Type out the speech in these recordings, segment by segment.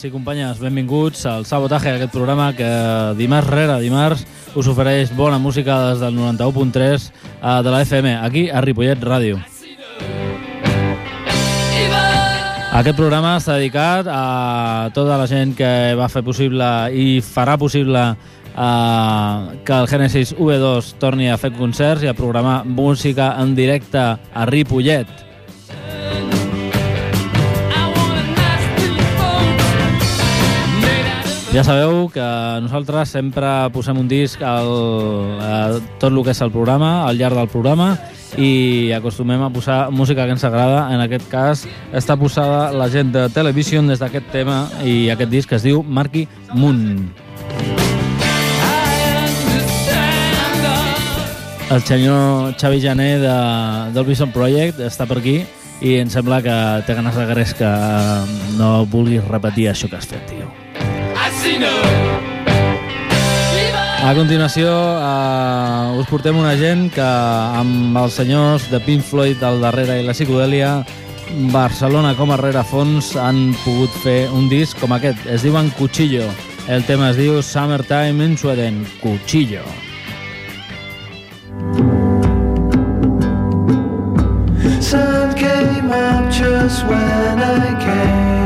Companys i companyes. Benvinguts al Sabotaje, aquest programa que dimarts rere dimarts us ofereix bona música des del 91.3 eh, de la FM, aquí a Ripollet Ràdio. Aquest programa està dedicat a tota la gent que va fer possible i farà possible eh, que el Genesis V2 torni a fer concerts i a programar música en directe a Ripollet. Ja sabeu que nosaltres sempre posem un disc al, a tot el que és el programa, al llarg del programa, i acostumem a posar música que ens agrada. En aquest cas està posada la gent de Television des d'aquest tema i aquest disc es diu Marky Moon. El senyor Xavi Jané de, del Vision Project està per aquí i em sembla que té ganes de gres que no vulguis repetir això que has fet, tio. A continuació eh, us portem una gent que amb els senyors de Pink Floyd al darrere i la psicodèlia Barcelona com a rerefons han pogut fer un disc com aquest. Es diuen Cuchillo. El tema es diu Summertime in Sweden. Cuchillo. Sun came up just when I came.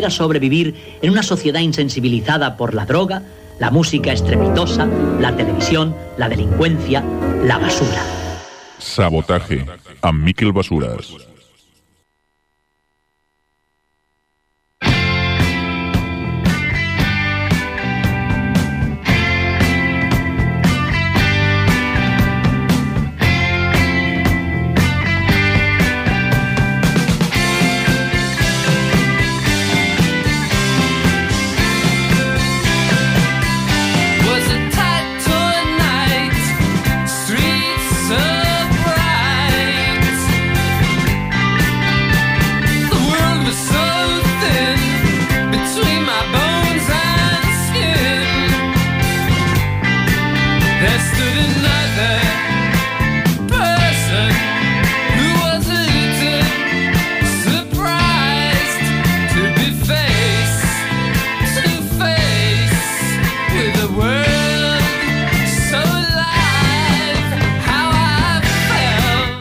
Era sobrevivir en una sociedad insensibilizada por la droga, la música estrepitosa, la televisión, la delincuencia, la basura. Sabotaje, amb Miquel Basures.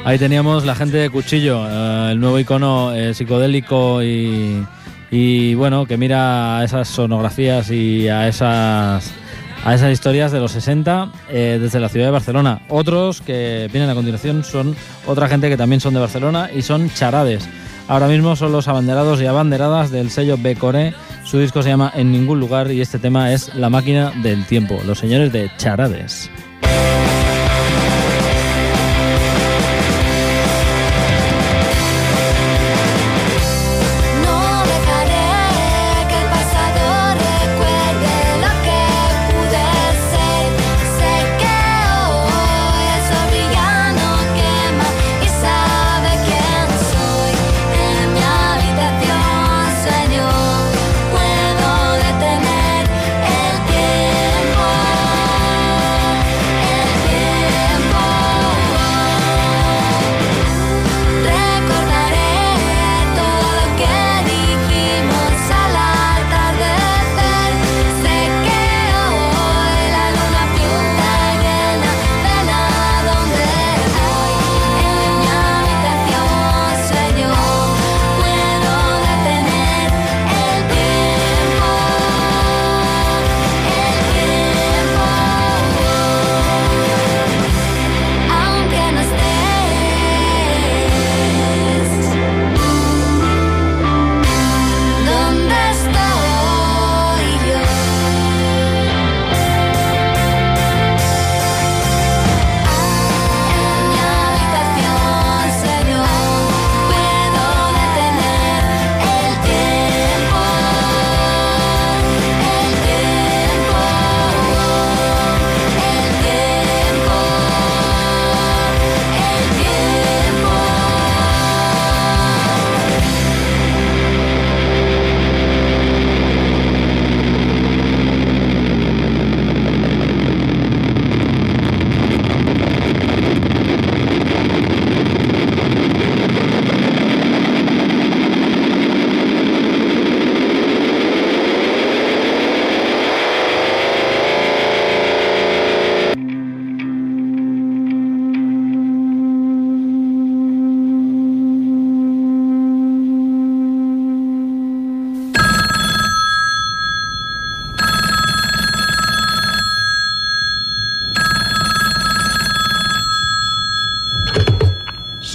Ahí teníamos la gente de Cuchillo, eh, el nuevo icono eh, psicodélico y, bueno, que mira a esas sonografías y a esas a esas historias de los 60 eh, desde la ciudad de Barcelona. Otros que vienen a continuación son otra gente que también son de Barcelona y son charades. Ahora mismo son los abanderados y abanderadas del sello B-Core. Su disco se llama En ningún lugar y este tema es La máquina del tiempo. Los señores de charades.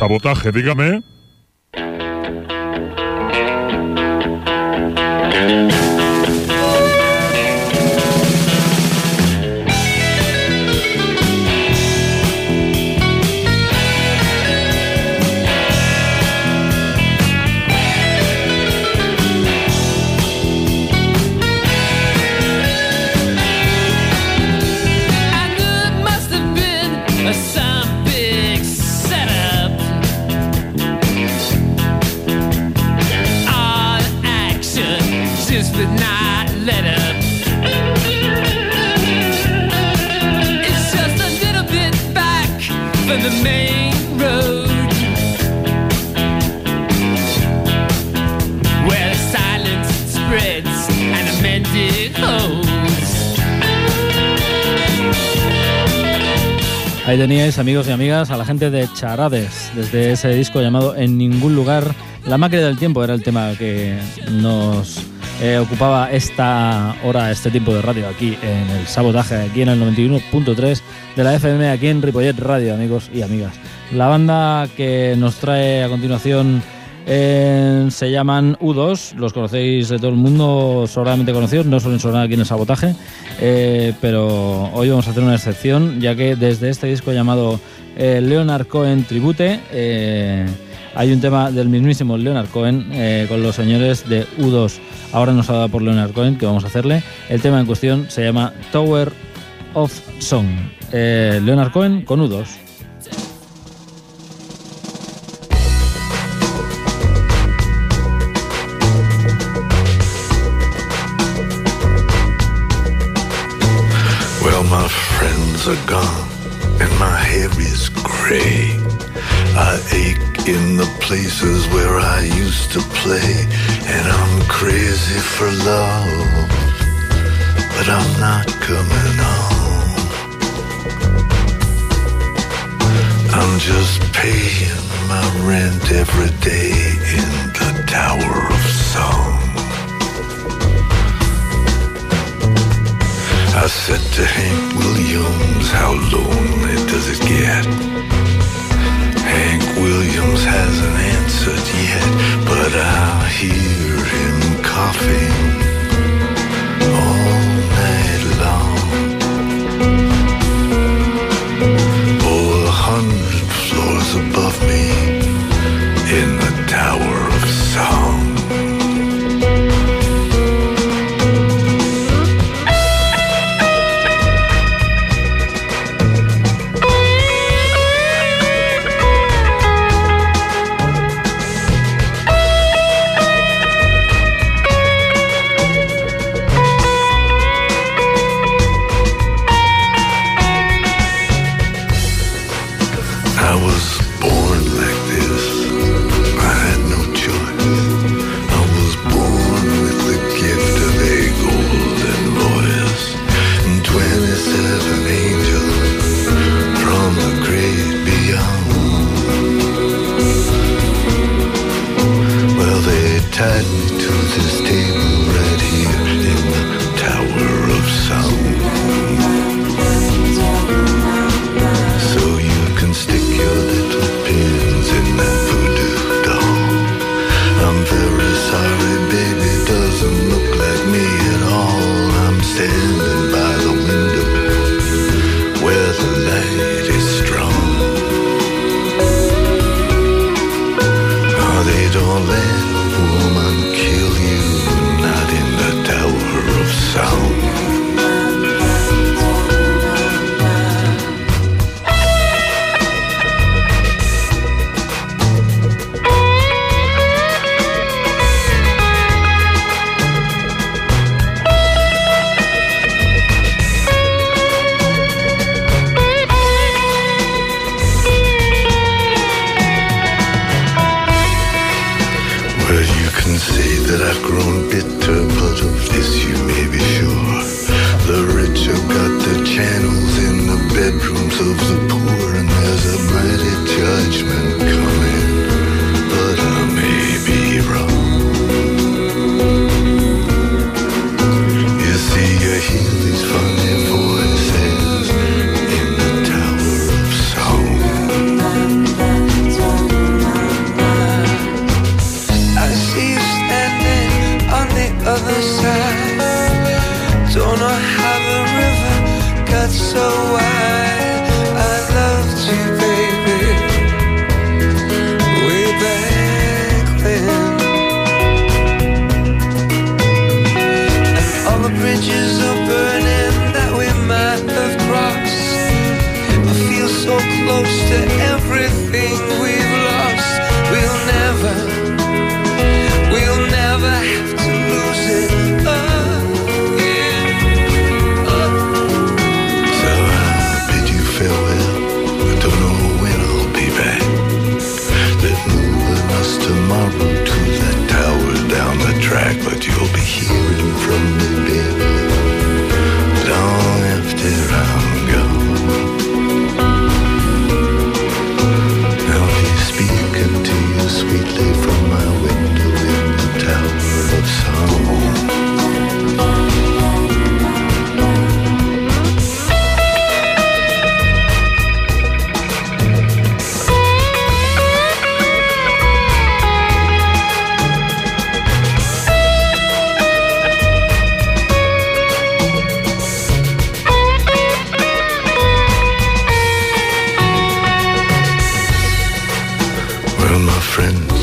Sabotaje, dígame. Ahí teníais, amigos y amigas, a la gente de Charades, desde ese disco llamado En ningún lugar, La máquina del tiempo era el tema que nos eh, ocupaba esta hora, este tiempo de radio aquí en el sabotaje, aquí en el 91.3 de la FM, aquí en Ripollet Radio, amigos y amigas. La banda que nos trae a continuación eh, se llaman U2, los conocéis de todo el mundo, sobradamente conocidos, no suelen sonar aquí en el sabotaje, eh, pero hoy vamos a hacer una excepción, ya que desde este disco llamado eh, Leonard Cohen Tribute, hay un tema del mismísimo Leonard Cohen con los señores de U2. Ahora nos ha dado por Leonard Cohen, que vamos a hacerle. El tema en cuestión se llama Tower of Song. Leonard Cohen con U2. Are gone and my hair is gray. I ache in the places where I used to play, and I'm crazy for love, but I'm not coming home. I'm just paying my rent every day in the Tower of Song. I said to Hank Williams, how lonely does it get? Hank Williams hasn't answered yet, but I hear him coughing I was friend.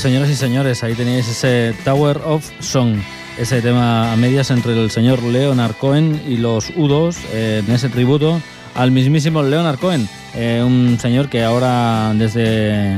Señoras y señores, ahí tenéis ese Tower of Song, ese tema a medias entre el señor Leonard Cohen y los U2 eh, en ese tributo al mismísimo Leonard Cohen, eh, un señor que ahora desde,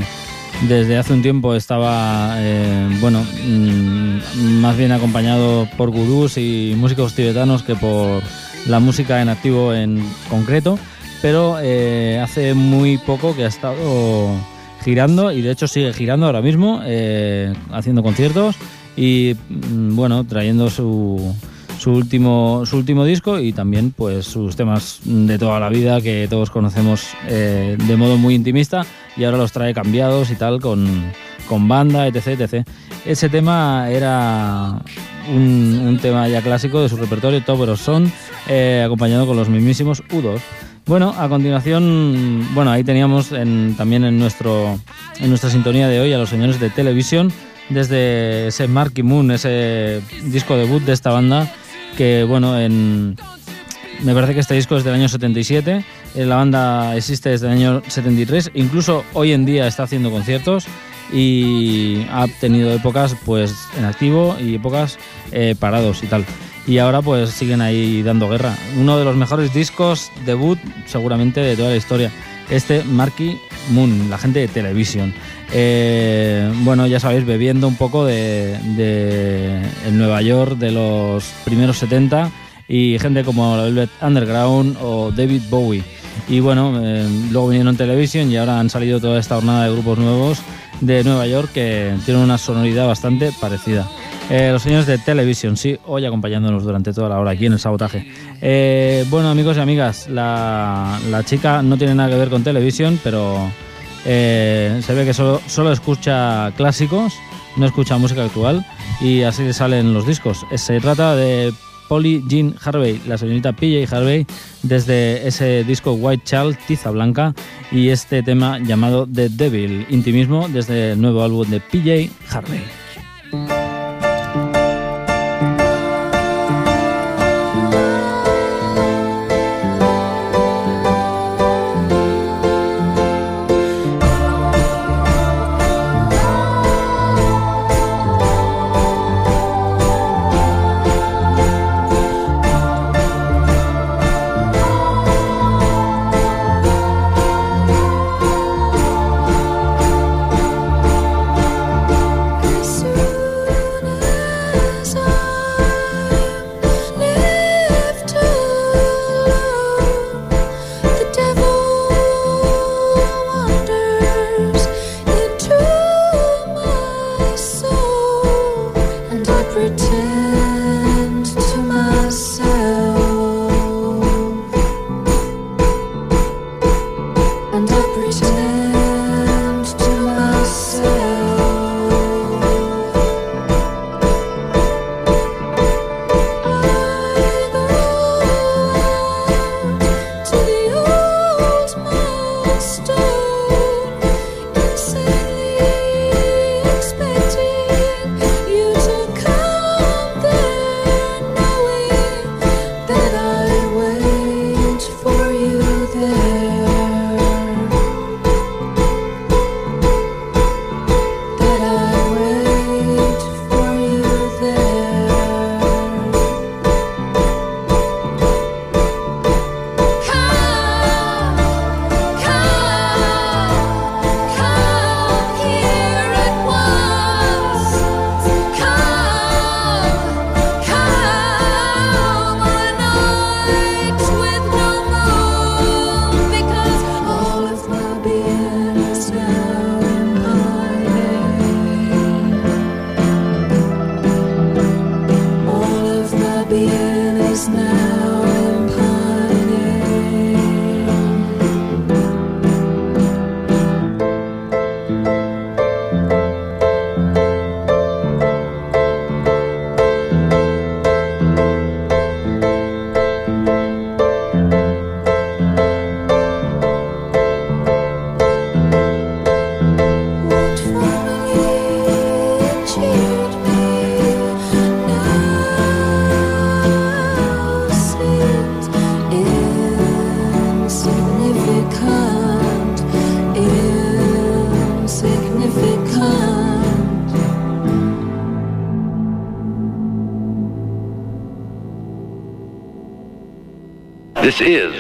desde hace un tiempo estaba, eh, bueno, mm, más bien acompañado por gurús y músicos tibetanos que por la música en activo en concreto, pero hace muy poco que ha estado girando y de hecho sigue girando ahora mismo, eh, haciendo conciertos y mm, bueno, trayendo su, su último su último disco y también pues sus temas de toda la vida que todos conocemos eh, de modo muy intimista y ahora los trae cambiados y tal con, con banda, etc, etc. Ese tema era un, tema ya clásico de su repertorio, Tower of Son, eh, acompañado con los mismísimos U2. Bueno, a continuación, bueno, ahí teníamos en- también en, nuestro, en nuestra sintonía de hoy a los señores de televisión, desde ese Marky Moon, ese disco debut de esta banda, que bueno, en, me parece que este disco es del año 77, eh, la banda existe desde el año 73, incluso hoy en día está haciendo conciertos y ha tenido épocas pues en activo y épocas eh, parados y tal. Y ahora pues siguen ahí dando guerra. Uno de los mejores discos debut seguramente de toda la historia. Este Marky Moon, la gente de Television. Eh, bueno, ya sabéis, bebiendo un poco de, el Nueva York de los primeros 70 y gente como Velvet Underground o David Bowie. Y bueno, eh, luego vinieron Television y ahora han salido toda esta jornada de grupos nuevos de Nueva York que tienen una sonoridad bastante parecida. Eh, los señores de Television, sí, hoy acompañándonos durante toda la hora aquí en el sabotaje. Eh, bueno, amigos y amigas, la, chica no tiene nada que ver con Television, pero eh, se ve que solo, solo escucha clásicos, no escucha música actual y así le salen los discos. Eh, Se trata de Polly Jean Harvey, la señorita PJ Harvey, desde ese disco White Child, Tiza Blanca, y este tema llamado The Devil, intimismo, desde el nuevo álbum de PJ Harvey.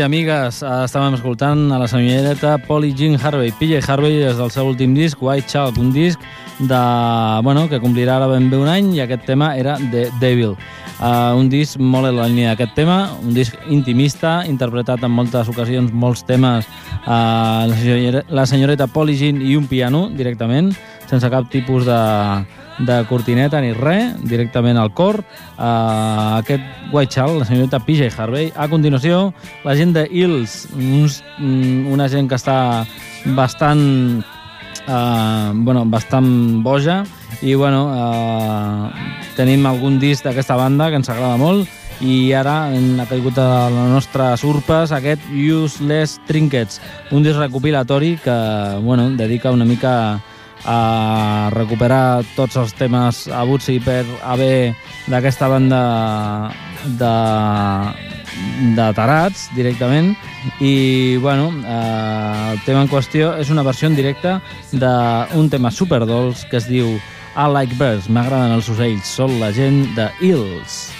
I amigues, eh, estàvem escoltant a la senyoreta Polly Jean Harvey. PJ Harvey és del seu últim disc, White Chalk, un disc de, bueno, que complirà ara ben bé un any i aquest tema era The Devil. Uh, un disc molt en la línia d'aquest tema, un disc intimista, interpretat en moltes ocasions molts temes uh, la, senyoreta, la senyoreta Polly Jean i un piano directament, sense cap tipus de, de cortineta ni res, directament al cor. Uh, aquest Child, la senyoreta PJ Harvey. A continuació, la gent de Hills, uns, mm, una gent que està bastant uh, bueno, bastant boja i bueno, uh, tenim algun disc d'aquesta banda que ens agrada molt i ara ha caigut a les nostres urpes aquest Useless Trinkets, un disc recopilatori que bueno, dedica una mica a recuperar tots els temes abuts i per haver d'aquesta banda de, de tarats directament i bueno, eh, el tema en qüestió és una versió en directe d'un tema superdolç que es diu I Like Birds, m'agraden els ocells, són la gent de Hills.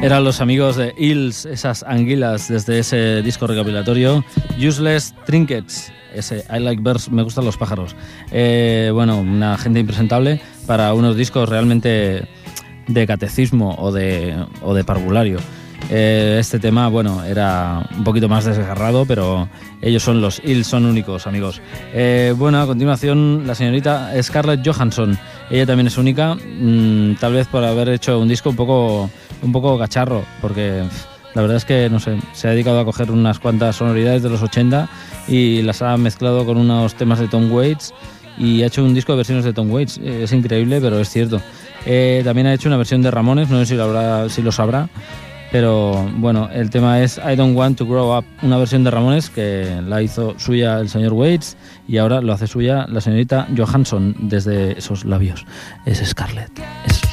Eran los amigos de Hills, esas anguilas desde ese disco recopilatorio. Useless Trinkets, ese I Like Birds, me gustan los pájaros. Eh, bueno, una gente impresentable para unos discos realmente de catecismo o de, o de parvulario. Eh, este tema, bueno, era un poquito más desgarrado, pero ellos son los Hills, son únicos, amigos. Eh, bueno, a continuación, la señorita Scarlett Johansson. Ella también es única, mm, tal vez por haber hecho un disco un poco, un poco cacharro, porque la verdad es que, no sé, se ha dedicado a coger unas cuantas sonoridades de los 80 y las ha mezclado con unos temas de Tom Waits y ha hecho un disco de versiones de Tom Waits. Es increíble, pero es cierto. Eh, también ha hecho una versión de Ramones, no sé si lo, habrá, si lo sabrá, pero bueno, el tema es I Don't Want to Grow Up, una versión de Ramones que la hizo suya el señor Waits y ahora lo hace suya la señorita Johansson desde esos labios. Es Scarlett, es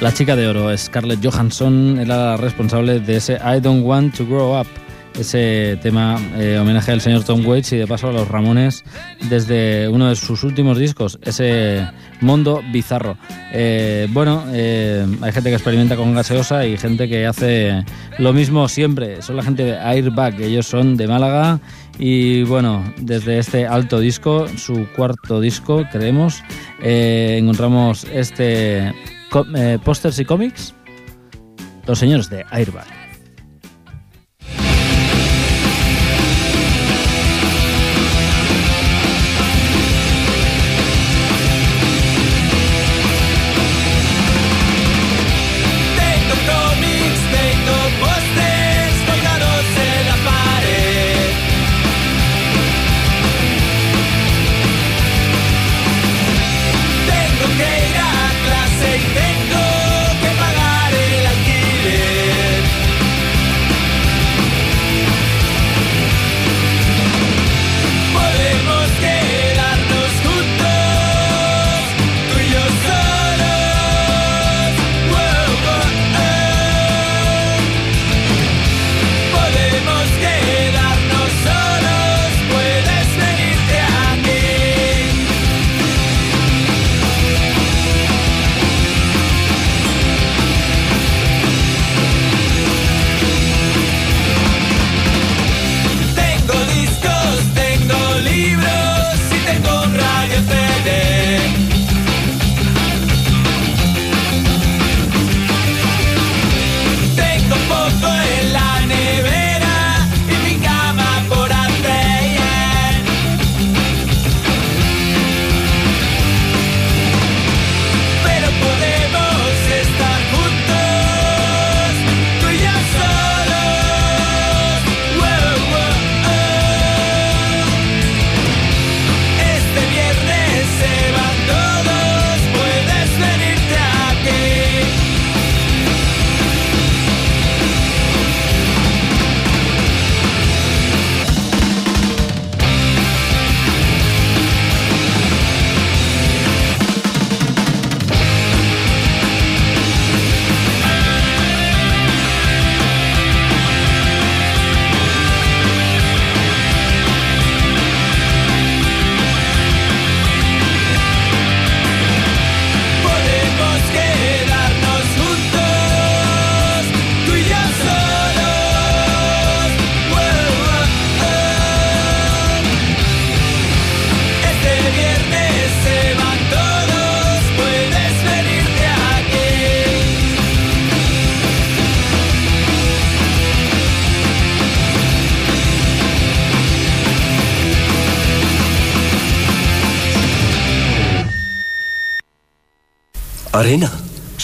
La chica de oro, Scarlett Johansson, era la responsable de ese I Don't Want to Grow Up, ese tema eh, homenaje al señor Tom Waits y de paso a los Ramones desde uno de sus últimos discos, ese mundo bizarro. Eh, bueno, eh, hay gente que experimenta con gaseosa y gente que hace lo mismo siempre. Son la gente de Airbag, ellos son de Málaga y bueno, desde este alto disco, su cuarto disco, creemos, encontramos este pósters y cómics, los señores de Airbag.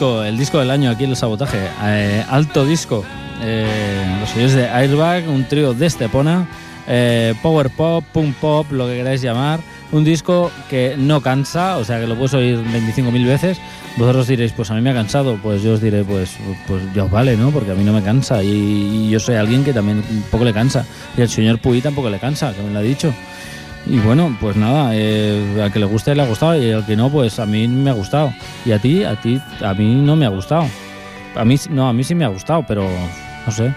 El disco del año aquí en el sabotaje, eh, alto disco. Eh, los señores de Airbag, un trío de Estepona, eh, power pop, punk pop, lo que queráis llamar. Un disco que no cansa, o sea que lo puedes oír 25.000 veces. Vosotros diréis, pues a mí me ha cansado. Pues yo os diré, pues, pues ya os vale, ¿no? Porque a mí no me cansa. Y, y yo soy alguien que también un poco le cansa. Y el señor Puy tampoco le cansa, que me lo ha dicho. Y bueno, pues nada, eh, al que le guste le ha gustado y al que no, pues a mí me ha gustado. Y a ti, a ti, a mí no me ha gustado. A mí, no, a mí sí me ha gustado, pero no sé.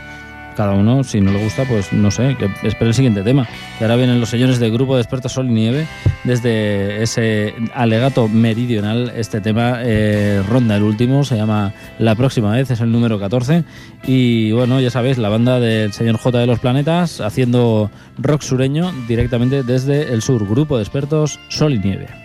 Cada uno, si no le gusta, pues no sé, que espere el siguiente tema. Y ahora vienen los señores del grupo de expertos Sol y Nieve, desde ese alegato meridional. Este tema eh, ronda el último, se llama La próxima vez, es el número 14. Y bueno, ya sabéis, la banda del señor J de los Planetas haciendo rock sureño directamente desde el sur. Grupo de expertos Sol y Nieve.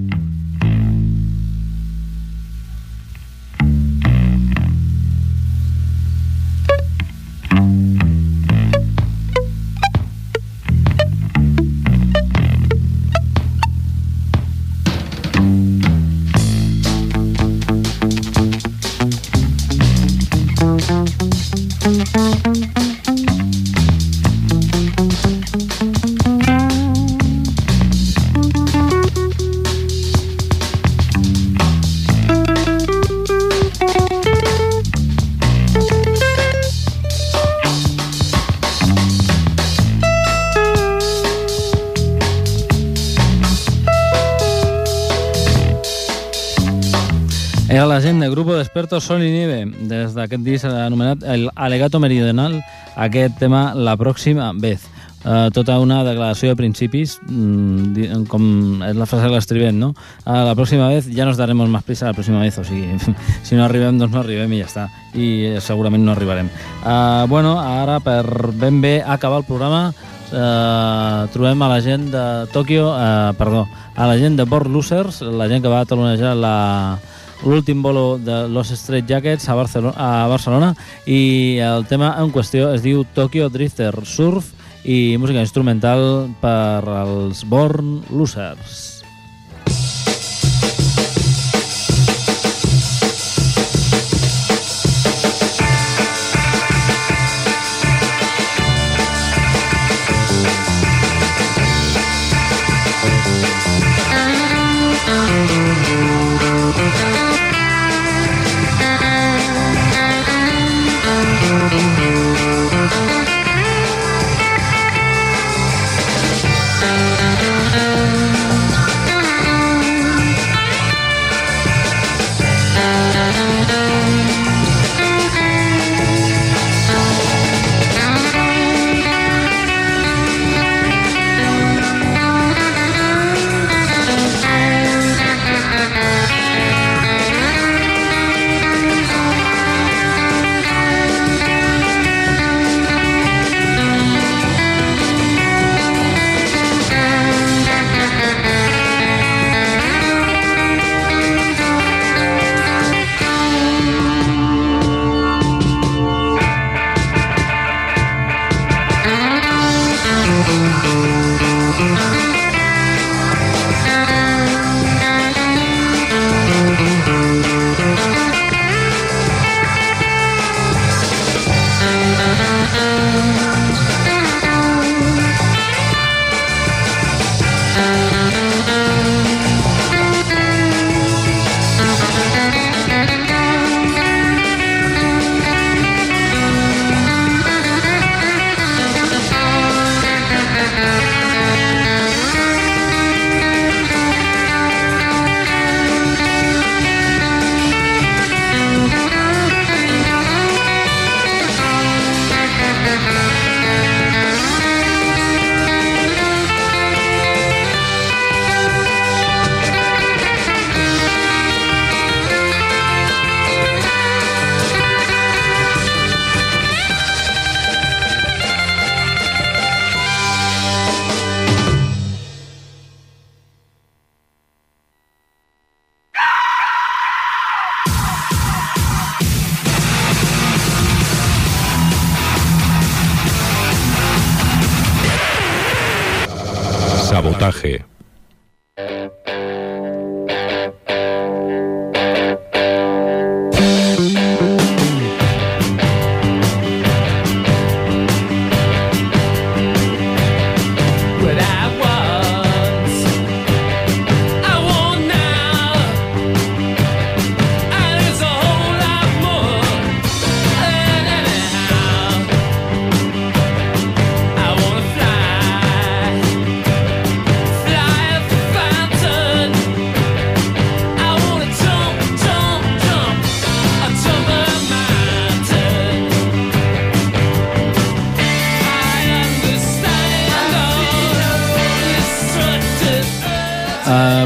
D'expertos Sol i Nieve, des d'aquest disc anomenat el Alegato Meridional, aquest tema La pròxima vez. eh, tota una declaració de principis, mm, di- com és la frase de l'estribent, no? Eh, la pròxima vez ja nos daremos más prisa la pròxima vez, o sigui, si no arribem, doncs no arribem i ja està. I eh, segurament no arribarem. Eh, bueno, ara per ben bé acabar el programa eh, trobem a la gent de Tòquio, eh, perdó, a la gent de Board Losers, la gent que va talonejar la, l'últim bolo de Los Straight Jackets a Barcelona, a Barcelona i el tema en qüestió es diu Tokyo Drifter Surf i música instrumental per als Born Losers.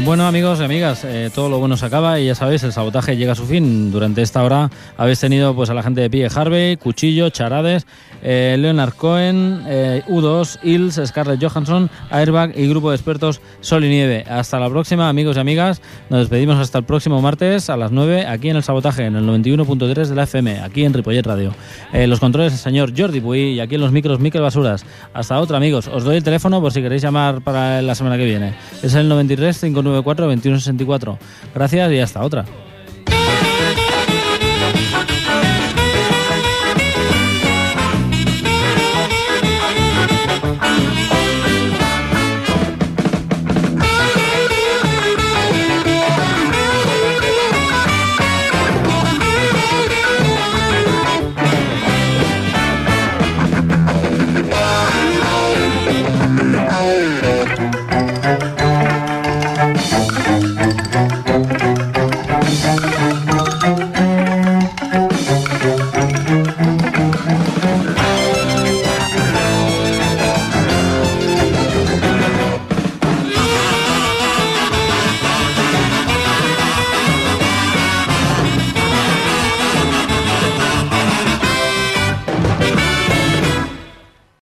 Bueno, amigos y amigas, eh, todo lo bueno se acaba y ya sabéis, el sabotaje llega a su fin. Durante esta hora habéis tenido pues a la gente de Pie Harvey, Cuchillo, Charades, eh, Leonard Cohen, eh, U2, Hills, Scarlett Johansson, Airbag y grupo de expertos Sol y Nieve. Hasta la próxima, amigos y amigas. Nos despedimos hasta el próximo martes a las 9 aquí en el sabotaje, en el 91.3 de la FM, aquí en Ripollet Radio. Eh, los controles el señor Jordi Puy y aquí en los micros Miquel Basuras. Hasta otra, amigos. Os doy el teléfono por si queréis llamar para la semana que viene. Es el 93 594 2164. Gracias y hasta otra.